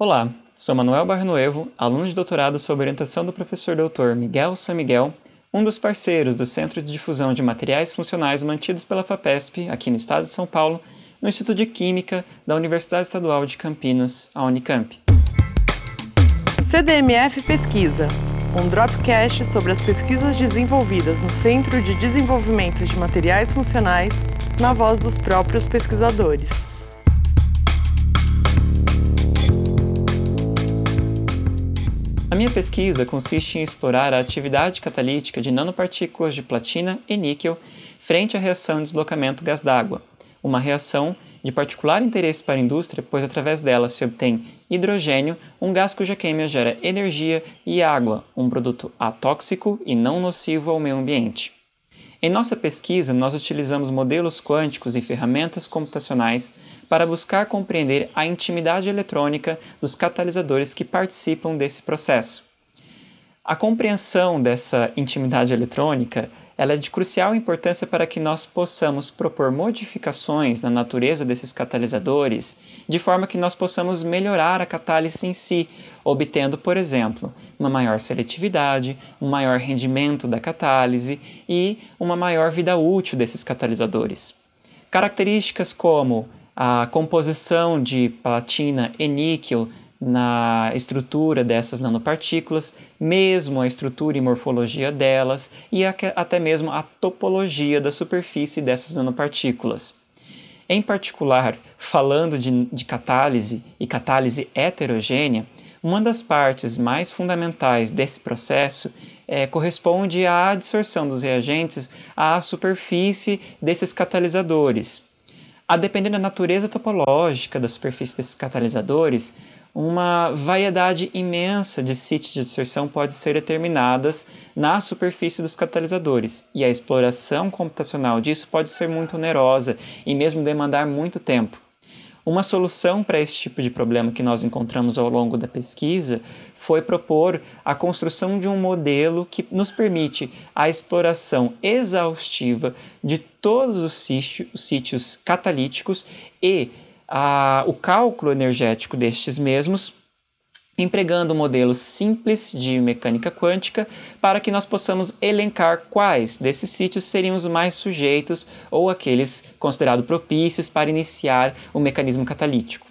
Olá, sou Manuel Barnoevo, aluno de doutorado sob orientação do professor doutor Miguel San Miguel, um dos parceiros do Centro de Difusão de Materiais Funcionais mantidos pela FAPESP, aqui no estado de São Paulo, no Instituto de Química da Universidade Estadual de Campinas, a Unicamp. CDMF Pesquisa, um dropcast sobre as pesquisas desenvolvidas no Centro de Desenvolvimento de Materiais Funcionais, na voz dos próprios pesquisadores. Pesquisa consiste em explorar a atividade catalítica de nanopartículas de platina e níquel frente à reação de deslocamento gás d'água, uma reação de particular interesse para a indústria, pois através dela se obtém hidrogênio, um gás cuja queima gera energia, e água, um produto atóxico e não nocivo ao meio ambiente. Em nossa pesquisa, nós utilizamos modelos quânticos e ferramentas computacionais para buscar compreender a intimidade eletrônica dos catalisadores que participam desse processo. A compreensão dessa intimidade eletrônica ela é de crucial importância para que nós possamos propor modificações na natureza desses catalisadores, de forma que nós possamos melhorar a catálise em si, obtendo, por exemplo, uma maior seletividade, um maior rendimento da catálise e uma maior vida útil desses catalisadores. Características como a composição de platina e níquel na estrutura dessas nanopartículas, mesmo a estrutura e morfologia delas e até mesmo a topologia da superfície dessas nanopartículas. Em particular, falando de, de catálise e catálise heterogênea, uma das partes mais fundamentais desse processo é, corresponde à adsorção dos reagentes à superfície desses catalisadores. A depender da natureza topológica da superfície desses catalisadores, uma variedade imensa de sítios de distorção pode ser determinadas na superfície dos catalisadores, e a exploração computacional disso pode ser muito onerosa e mesmo demandar muito tempo. Uma solução para esse tipo de problema que nós encontramos ao longo da pesquisa foi propor a construção de um modelo que nos permite a exploração exaustiva de todos os sítios catalíticos e a, o cálculo energético destes mesmos, empregando modelos simples de mecânica quântica para que nós possamos elencar quais desses sítios seriam os mais sujeitos ou aqueles considerados propícios para iniciar o mecanismo catalítico.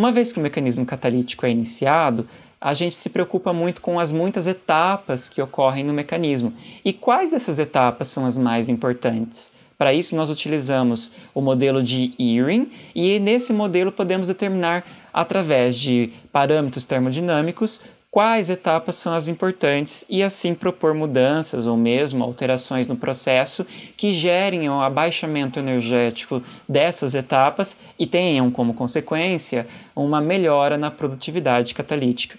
Uma vez que o mecanismo catalítico é iniciado, a gente se preocupa muito com as muitas etapas que ocorrem no mecanismo. E quais dessas etapas são as mais importantes? Para isso, nós utilizamos o modelo de Earing e nesse modelo podemos determinar, através de parâmetros termodinâmicos, quais etapas são as importantes e assim propor mudanças ou mesmo alterações no processo que gerem o abaixamento energético dessas etapas e tenham como consequência uma melhora na produtividade catalítica.